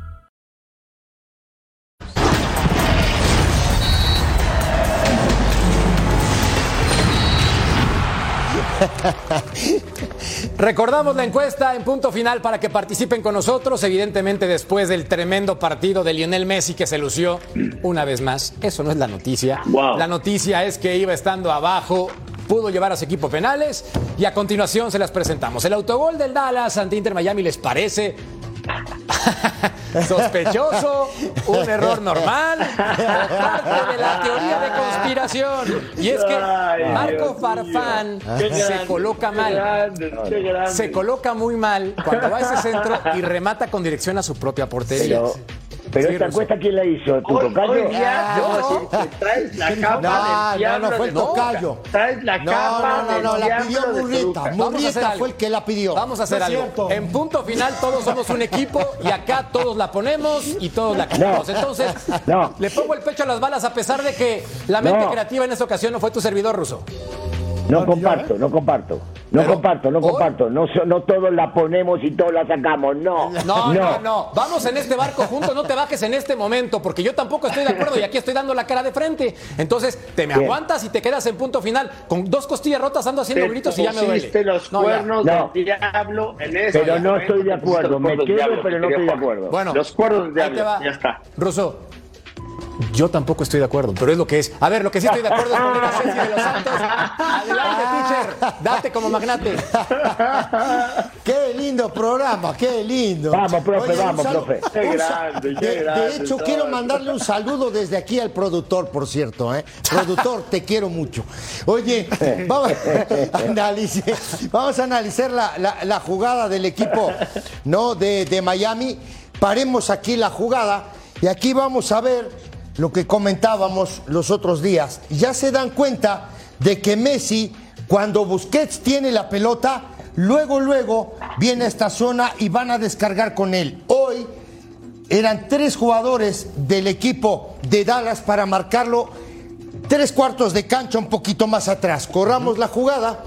Recordamos la encuesta en punto final para que participen con nosotros, evidentemente después del tremendo partido de Lionel Messi que se lució una vez más. Eso no es la noticia. Wow. La noticia es que iba estando abajo, pudo llevar a su equipo penales y a continuación se las presentamos. El autogol del Dallas ante Inter Miami les parece sospechoso, un error normal parte de la teoría de conspiración. Y es que Marco. Farfán se coloca mal. Se coloca muy mal cuando va a ese centro y remata con dirección a su propia portería. Pero, Sí, esta encuesta, ¿quién la hizo? ¿Tu Hoy, tocayo? hoy día, no, no. traes la capa No, del no, diablo no fue el tocayo. Traes la No, capa no, no, no, la pidió diablo de Murrita. Toluca. Vamos a hacer Murrita algo. fue el que la pidió. Vamos a hacer No algo. cierto. En punto final todos somos un equipo y acá todos la ponemos y todos la quitamos. No. Entonces, No. le pongo el pecho a las balas a pesar de que la mente No. creativa en esta ocasión no fue tu servidor ruso. No comparto, no comparto. No Pero comparto, no hoy- comparto. No, so- no todos la ponemos y todos la sacamos. No. No, no, no. Vamos en este barco juntos, no te bajes en este momento, porque yo tampoco estoy de acuerdo y aquí estoy dando la cara de frente. Entonces, te me Bien. aguantas y te quedas en punto final. Con dos costillas rotas ando haciendo gritos y ya me duele. pusiste los No, ya. cuernos No. del diablo en ese Pero no estoy de acuerdo. Me quedo, pero no estoy de acuerdo. Bueno, Los cuernos del diablo, va. ya está. Ruso, yo tampoco estoy de acuerdo, pero es lo que es. A ver, lo que sí estoy de acuerdo es poner a Ceci de los Santos. Adelante, teacher. Date como magnate. Qué lindo programa, qué lindo. Vamos, profe, vamos, profe. Qué grande, qué de, grande, de hecho, todo. quiero mandarle un saludo desde aquí al productor, por cierto. ¿eh? Productor, te quiero mucho. Oye, vamos a analizar, vamos a analizar la, la- la jugada del equipo ¿no? de, de Miami. Paremos aquí la jugada y aquí vamos a ver lo que comentábamos los otros días. Ya se dan cuenta de que Messi, cuando Busquets tiene la pelota, luego, luego viene a esta zona y van a descargar con él. Hoy eran tres jugadores del equipo de Dallas para marcarlo tres cuartos de cancha un poquito más atrás. Corramos la jugada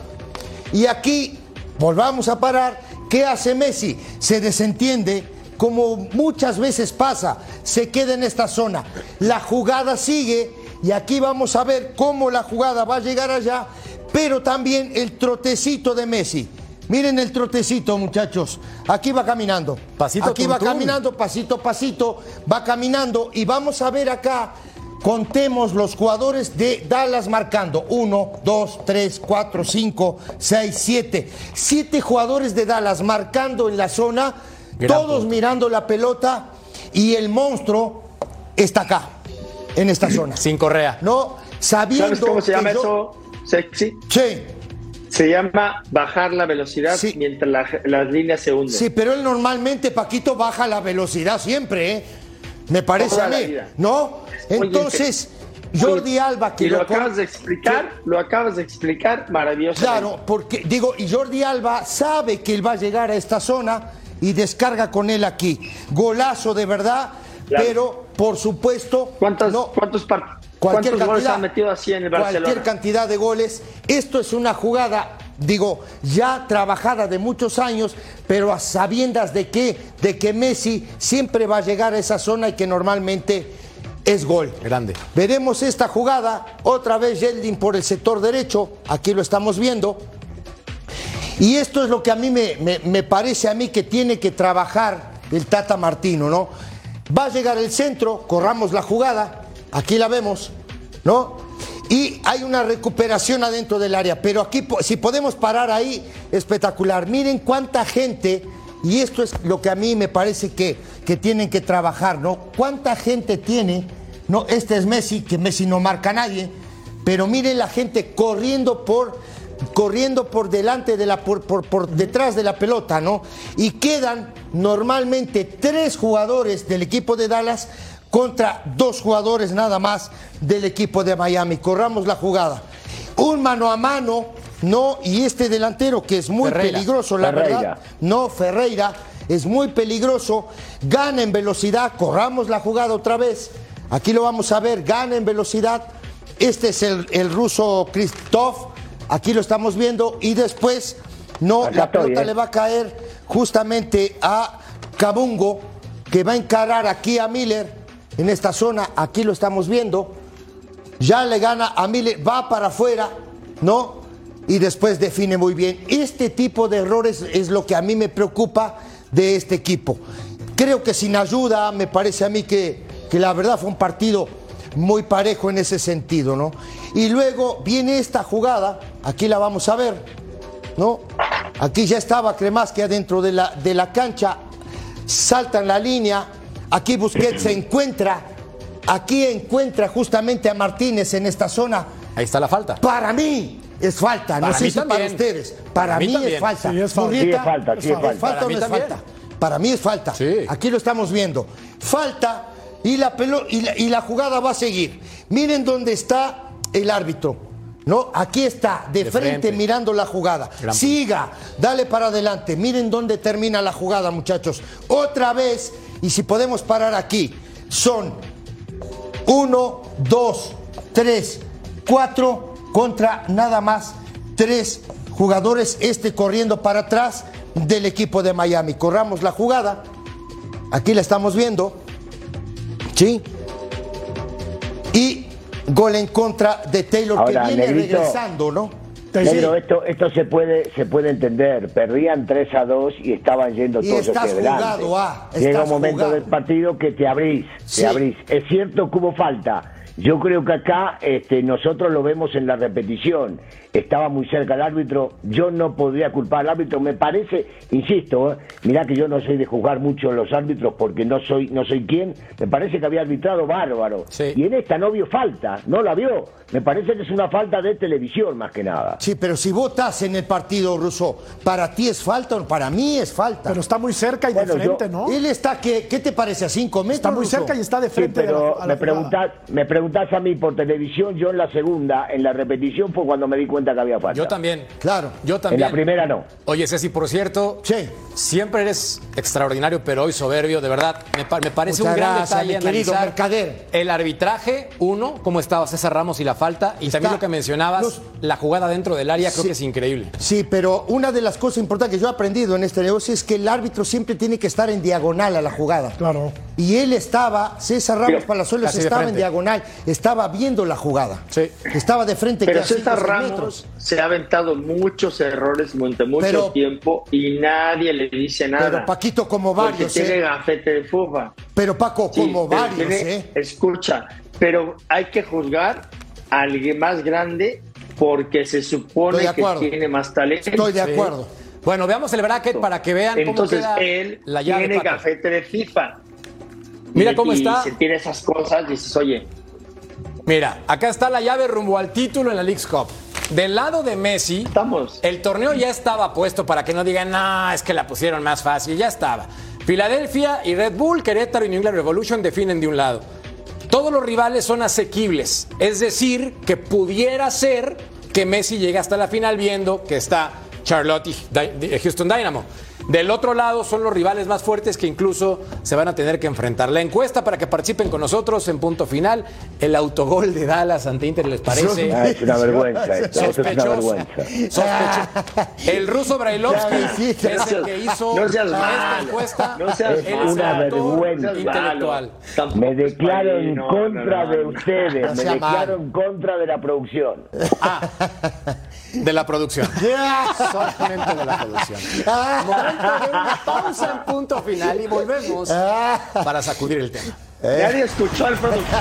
y aquí volvamos a parar. ¿Qué hace Messi? Se desentiende como muchas veces pasa, se queda en esta zona. La jugada sigue y aquí vamos a ver cómo la jugada va a llegar allá, pero también el trotecito de Messi. Miren el trotecito, muchachos. Aquí va caminando. Pasito Aquí va caminando, pasito a pasito, va caminando y vamos a ver acá. Contemos los jugadores de Dallas marcando. Uno, dos, tres, cuatro, cinco, seis, siete. Siete jugadores de Dallas marcando en la zona, todos punto. mirando la pelota y el monstruo está acá, en esta zona. Sin correa. No, sabiendo. ¿Sabes cómo se llama yo- eso, sexy? Sí. Se llama bajar la velocidad Sí. mientras la- las líneas se hunden. Sí, pero él normalmente, Paquito, baja la velocidad siempre, ¿eh? Me parece Toda a mí. ¿No? Entonces, Jordi Alba, que y lo lo acabas de explicar, lo acabas de explicar maravilloso. Claro, porque digo, y Jordi Alba sabe que él va a llegar a esta zona y descarga con él aquí. Golazo de verdad, Claro. pero por supuesto. ¿Cuántos, no, cuántos, par- cualquier cuántos cantidad, metido así en el Barcelona? Cualquier cantidad de goles. Esto es una jugada, digo, ya trabajada de muchos años, pero a sabiendas de que, de que Messi siempre va a llegar a esa zona y que normalmente es gol. Grande. Veremos esta jugada, otra vez Yeldin por el sector derecho, aquí lo estamos viendo. Y esto es lo que a mí me, me- me parece a mí que tiene que trabajar el Tata Martino, ¿no? Va a llegar el centro, corramos la jugada, aquí la vemos, ¿no? Y hay una recuperación adentro del área, pero aquí si podemos parar ahí, espectacular. Miren cuánta gente, y esto es lo que a mí me parece que, que tienen que trabajar, ¿no? ¿Cuánta gente tiene? No, este es Messi, que Messi no marca a nadie, pero miren la gente corriendo por corriendo por delante de la por, por- por detrás de la pelota, ¿no? Y quedan normalmente tres jugadores del equipo de Dallas contra dos jugadores nada más del equipo de Miami. Corramos la jugada. Un mano a mano, no, y este delantero que es muy Ferreira. peligroso, la Ferreira. verdad. No, Ferreira es muy peligroso, gana en velocidad, corramos la jugada otra vez. Aquí lo vamos a ver, gana en velocidad. Este es el, el ruso Kristov, aquí lo estamos viendo, y después, no, Acá la estoy, pelota ¿eh? le va a caer justamente a Kabungo, que va a encarar aquí a Miller en esta zona, aquí lo estamos viendo ya le gana a Miller, va para afuera, ¿no? Y después define muy bien. Este tipo de errores es lo que a mí me preocupa de este equipo. Creo que sin ayuda, me parece a mí que, que la verdad fue un partido muy parejo en ese sentido, ¿no? Y luego viene esta jugada, aquí la vamos a ver, ¿no? Aquí ya estaba Cremasque adentro de la, de la cancha, salta en la línea, aquí Busquets se encuentra, aquí encuentra justamente a Martínez en esta zona. Ahí está la falta. Para mí es falta, no Para sé mí si para ustedes. Para, Para mí es falta. Sí, es falta. Murrieta, Sí, es falta, sí, es falta. ¿Es falta Para o mí no es falta? Para mí es falta. Sí. Aquí lo estamos viendo. Falta y la, pelo- y la, y la jugada va a seguir. Miren dónde está el árbitro. ¿No? Aquí está, de, De frente, frente. mirando la jugada. Gran Siga, dale para adelante. Miren dónde termina la jugada, muchachos. Otra vez, y si podemos parar aquí, son uno, dos, tres, cuatro contra nada más tres jugadores. Este corriendo para atrás del equipo de Miami. Corramos la jugada. Aquí la estamos viendo. ¿Sí? Y gol en contra de Taylor Ahora, que viene Negrito. regresando, ¿no? Negro, esto, esto se puede se puede entender. Perdían 3 a 2 y estaban yendo Y todos estás hacia adelante. jugado, ah, Llega estás un momento jugado. del partido que te abrís, Sí. te abrís. Es cierto que hubo falta. Yo creo que acá este, nosotros lo vemos en la repetición. Estaba muy cerca el árbitro. Yo no podría culpar al árbitro. Me parece, insisto, ¿eh? mirá que yo no soy de juzgar mucho los árbitros porque no soy no soy quien. Me parece que había arbitrado bárbaro. Sí. Y en esta no vio falta, no la vio. Me parece que es una falta de televisión más que nada. Sí, pero si vos estás en el partido ruso, ¿para ti es falta o para mí es falta? Pero está muy cerca y Bueno, de frente, yo- ¿no? Él está, ¿qué, ¿qué te parece? ¿A cinco metros? Está muy cerca y está de Sí, frente de la- pero a la me preguntás, me preguntás a mí por televisión, yo en la segunda, en la repetición fue cuando me di cuenta que había falta. Yo también. Claro. Yo En también. la primera no. Oye, Ceci, por cierto, Sí. siempre eres extraordinario, pero hoy soberbio, de verdad. Me, pa- me parece Muchas un gran gracias, detalle analizar Mercader. el arbitraje, uno, cómo estaba César Ramos y la falta, y Está- también lo que mencionabas, los- la jugada dentro del área, creo Sí. que es increíble. Sí, pero una de las cosas importantes que yo he aprendido en este negocio es que el árbitro siempre tiene que estar en diagonal a la jugada. Claro. Y él estaba, César Ramos Palazuelos estaba en diagonal, estaba viendo la jugada. Sí. Estaba de frente Pero cinco, César Ramos metros. se ha aventado muchos errores durante mucho Pero- tiempo y nadie le dice nada. Pero Paquito, como porque varios, tiene ¿eh? gafete de fuga. Pero Paco, Sí, como pero varios, tiene- ¿eh? Escucha, pero hay que juzgar a alguien más grande porque se supone que tiene más talento. Estoy de Sí. acuerdo. Bueno, veamos el bracket para que vean Entonces cómo queda él la llave. tiene gafete de FIFA. Mira Y- cómo y está. si tiene esas cosas, dices, oye, Mira, acá está la llave rumbo al título en la League's Cup. Del lado de Messi, Estamos. el torneo ya estaba puesto para que no digan, no, es que la pusieron más fácil, ya estaba. Filadelfia y Red Bull, Querétaro y New England Revolution definen de un lado. Todos los rivales son asequibles, es decir, que pudiera ser que Messi llegue hasta la final viendo que está Charlotte y Houston Dynamo. Del otro lado son los rivales más fuertes que incluso se van a tener que enfrentar. La encuesta para que participen con nosotros en punto final, el autogol de Dallas ante Inter les parece Ah, es una vergüenza esto, es una vergüenza. Sospechoso. El ruso Brailovsky es el que hizo No seas esta malo. encuesta. No seas Una el autor vergüenza. intelectual. Me declaro en no, contra no, no, de ustedes, No me declaro mal. en contra de la producción. De la producción. Solamente de la producción. Momento de una pausa en punto final y volvemos para sacudir el tema. Nadie escuchó al productor.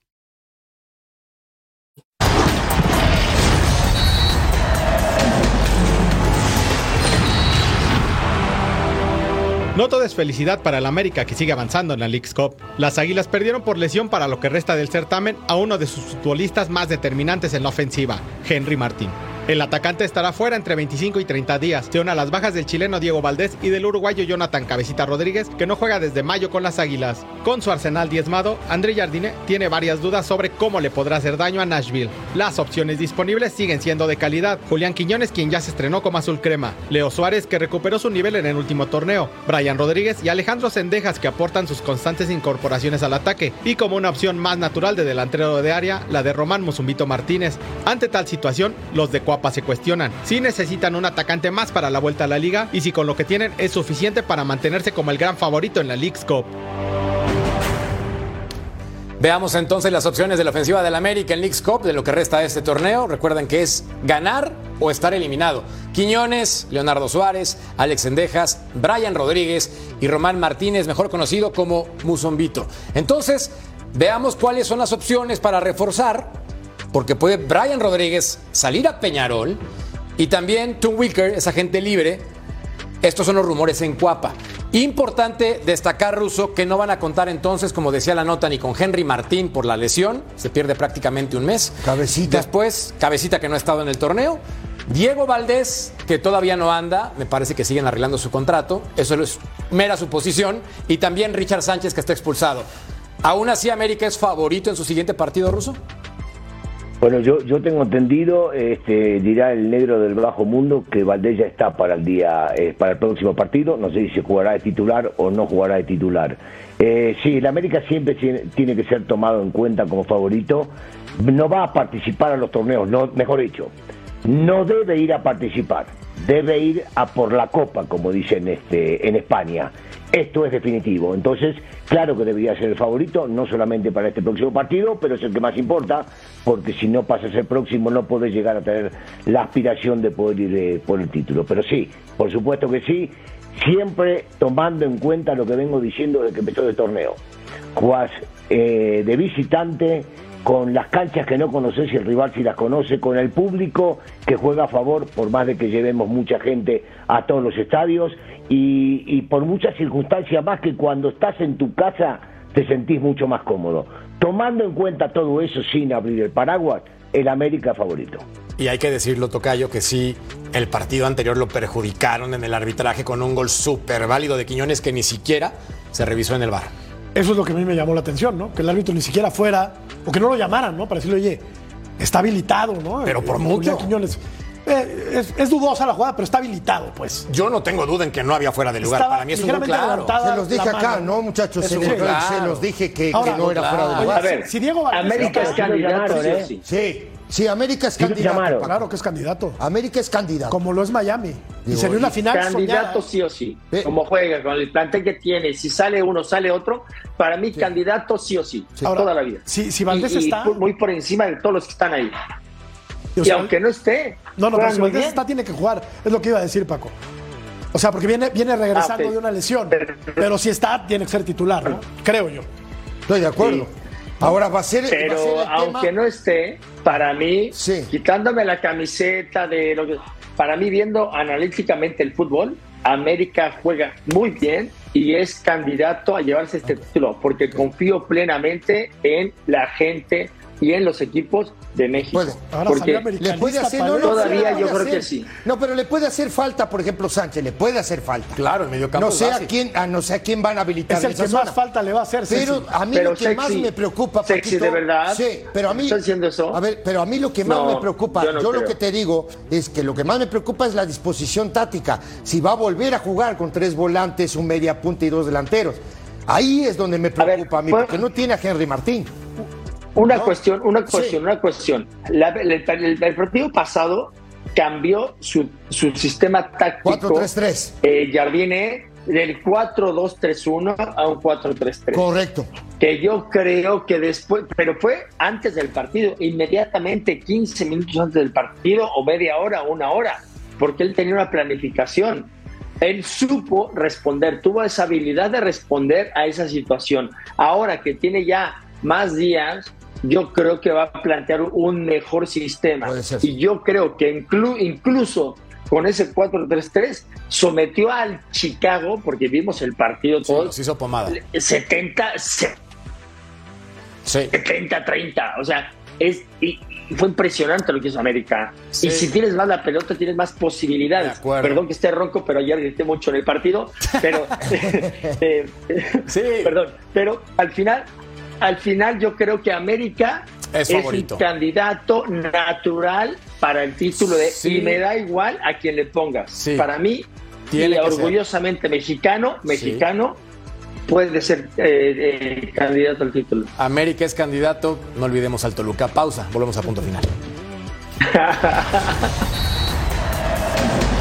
No todo es felicidad para el América que sigue avanzando en la League's Cup. Las Águilas perdieron por lesión para lo que resta del certamen a uno de sus futbolistas más determinantes en la ofensiva, Henry Martín. El atacante estará fuera entre 25 y 30 días. Se une a las bajas del chileno Diego Valdés y del uruguayo Jonathan Cabecita Rodríguez, que no juega desde mayo con las Águilas. Con su arsenal diezmado, André Jardine tiene varias dudas sobre cómo le podrá hacer daño a Nashville. Las opciones disponibles siguen siendo de calidad. Julián Quiñones, quien ya se estrenó como azul crema. Leo Suárez, que recuperó su nivel en el último torneo. Brian Rodríguez y Alejandro Sendejas, que aportan sus constantes incorporaciones al ataque. Y como una opción más natural de delantero de área, la de Román Musumbito Martínez. Ante tal situación, los de Cuapa se cuestionan si necesitan un atacante más para la vuelta a la liga y si con lo que tienen es suficiente para mantenerse como el gran favorito en la League's Cup. Veamos entonces las opciones de la ofensiva del América en League's Cup de lo que resta de este torneo. Recuerden que es ganar o estar eliminado. Quiñones, Leonardo Suárez, Alex Endejas, Brian Rodríguez y Román Martínez, mejor conocido como Musombito. Entonces, veamos cuáles son las opciones para reforzar, porque puede Brian Rodríguez salir a Peñarol y también Tom Wicker, esa gente libre. Estos son los rumores en Cuapa. Importante destacar, Russo, que no van a contar entonces, como decía la nota, ni con Henry Martín por la lesión. Se pierde prácticamente un mes. Cabecita. Después, Cabecita que no ha estado en el torneo. Diego Valdés, que todavía no anda, me parece que siguen arreglando su contrato. Eso es mera suposición. Y también Richard Sánchez, que está expulsado. Aún así, América es favorito en su siguiente partido, Russo. Bueno, yo, yo tengo entendido, este, dirá el negro del bajo mundo, que Valdés ya está para el día, eh, para el próximo partido. No sé si jugará de titular o no jugará de titular. Eh, sí, el América siempre tiene, tiene que ser tomado en cuenta como favorito. No va a participar a los torneos, no, mejor dicho, no debe ir a participar, debe ir a por la copa, como dicen este, en España. Esto es definitivo. Entonces, claro que debería ser el favorito, no solamente para este próximo partido, pero es el que más importa, porque si no pasas el próximo no puedes llegar a tener la aspiración de poder ir eh, por el título. Pero sí, por supuesto que sí, siempre tomando en cuenta lo que vengo diciendo desde que empezó el torneo. Cuas eh, de visitante, con las canchas que no conoces y el rival si las conoce, con el público que juega a favor, por más de que llevemos mucha gente a todos los estadios y, y por muchas circunstancias más que cuando estás en tu casa te sentís mucho más cómodo. Tomando en cuenta todo eso sin abrir el paraguas, el América favorito. Y hay que decirlo, Tocayo, que sí, el partido anterior lo perjudicaron en el arbitraje con un gol súper válido de Quiñones que ni siquiera se revisó en el bar. Eso es lo que a mí me llamó la atención, ¿no? Que el árbitro ni siquiera fuera, o que no lo llamaran, ¿no? Para decirle, oye, está habilitado, ¿no? Pero por Eh, mucho. Quiñones. Eh, es, es dudosa la jugada, pero está habilitado, pues. Yo no tengo duda en que no había fuera de lugar. Estaba Para mí es un gol claro. Se los dije acá, mano. ¿no, muchachos? Claro. Se los dije que, Ahora, que no era claro. fuera de lugar. A ver, si Diego Valdés América es candidato ¿eh? sí. Sí. Sí, América es candidato. Claro que es candidato. América es candidato. Como lo es Miami. y Digo, sería una y final Candidato soñada. sí o sí. Eh. Como juega, con el plantel que tiene, si sale uno, sale otro, para mí candidato sí o sí, Ahora, toda la vida. si- si Valdés Y- y está- muy por encima de todos los que están ahí. O y sea, aunque no esté, No, no, pero si Valdés está, tiene que jugar. Es lo que iba a decir, Paco. O sea, porque viene, viene regresando Ah, ok. de una lesión. Pero si está, tiene que ser titular, ¿no? Creo yo. Estoy de acuerdo. Ahora va a ser. va a ser Pero el aunque tema- no esté, para mí, Sí. quitándome la camiseta de lo que. Para mí, viendo analíticamente el fútbol, América juega muy bien y es candidato a llevarse este título, porque confío plenamente en la gente y en los equipos de México. Puede. Ahora porque Le puede hacer, no. Todavía yo creo hacer. que sí. No, pero le puede hacer falta, por ejemplo, Sánchez, le puede hacer falta. Claro, el mediocampo No sé a quién, a no sé a quién van a habilitar Es el en esa que más falta le va a hacer. Pero a mí Pero lo que sexy. más me preocupa, Sexy Paquito, de verdad. Sí, pero a mí. ¿Estás diciendo eso? A ver, pero a mí lo que más No, me preocupa, yo lo que te digo es que lo que más me preocupa es la disposición táctica. Si va a volver a jugar con tres volantes, un media punta y dos delanteros. Ahí es donde me preocupa a, mí, ¿puedo- porque no tiene a Henry Martín. Una ¿no? cuestión, una Sí. cuestión, una cuestión. La- el, el- el partido pasado cambió su, su sistema táctico. 4-3-3. Eh, Jardine del 4-2-3-1 a un 4-3-3. Correcto. Que yo creo que después, pero fue antes del partido, inmediatamente 15 minutos antes del partido o media hora, una hora, porque él tenía una planificación. Él supo responder, tuvo esa habilidad de responder a esa situación. Ahora que tiene ya más días, yo creo que va a plantear un mejor sistema. Y yo creo que inclu- incluso con ese 4-3-3 sometió al Chicago, porque vimos el partido Sí, todos, los hizo pomada. 70, se- Sí. 70, 30. O sea, es, y, fue impresionante lo que hizo América. Sí. Y si tienes más la pelota, tienes más De posibilidades. Perdón que esté ronco, pero ayer grité mucho en el partido. Pero, eh, Sí. perdón. Pero al final, al final yo creo que América Es es, un candidato natural para el título de Sí. y me da igual a quien le pongas. Sí. Para mí, Tiene y ser. orgullosamente mexicano, mexicano, puede ser eh, eh, candidato al título. América es candidato, no olvidemos al Toluca. Pausa, volvemos a punto final.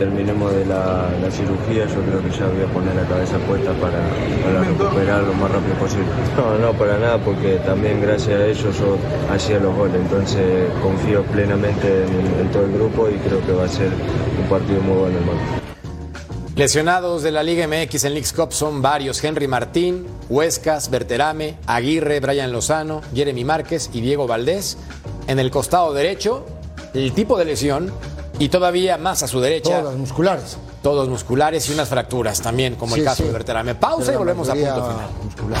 terminemos de la, la cirugía, yo creo que ya voy a poner la cabeza puesta para, para recuperar lo más rápido posible. No, no, para nada, porque también gracias a ellos yo hacía los goles, entonces confío plenamente en, en todo el grupo y creo que va a ser un partido muy bueno, hermano. Lesionados de la Liga MX en Leagues Cup son varios: Henry Martín, Huescas, Berterame, Aguirre, Brian Lozano, Jeremy Márquez y Diego Valdés. En el costado derecho, el tipo de lesión y todavía más a su derecha, Todas musculares. todos musculares y unas fracturas también, como el caso sí. de Berterame. Pausa Pero y volvemos a punto final. muscular.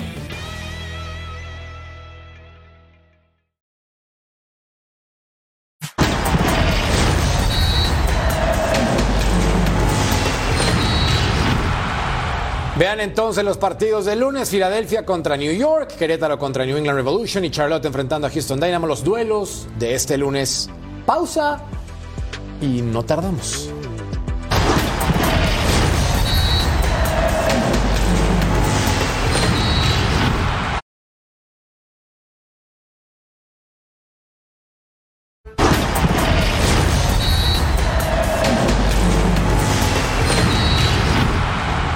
Vean entonces los partidos del lunes: Filadelfia contra New York, Querétaro contra New England Revolution y Charlotte enfrentando a Houston Dynamo. Los duelos de este lunes. Pausa y no tardamos.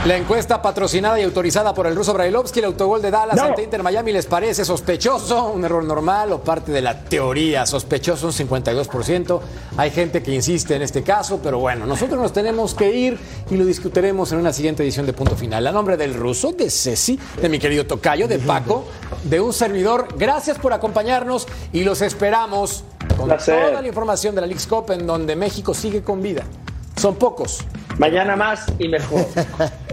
La encuesta patrocinada y autorizada por el ruso Brailovsky, el autogol de Dallas No. ante Inter Miami les parece sospechoso, un error normal o parte de la teoría. Sospechoso un 52%. Hay gente que insiste en este caso, pero bueno, nosotros nos tenemos que ir y lo discutiremos en una siguiente edición de Punto Final. A nombre del ruso, de Ceci, de mi querido Tocayo, de Paco, de un servidor, gracias por acompañarnos y los esperamos con Placer. toda la información de la League's Cup en donde México sigue con vida. Son pocos. Mañana más y mejor.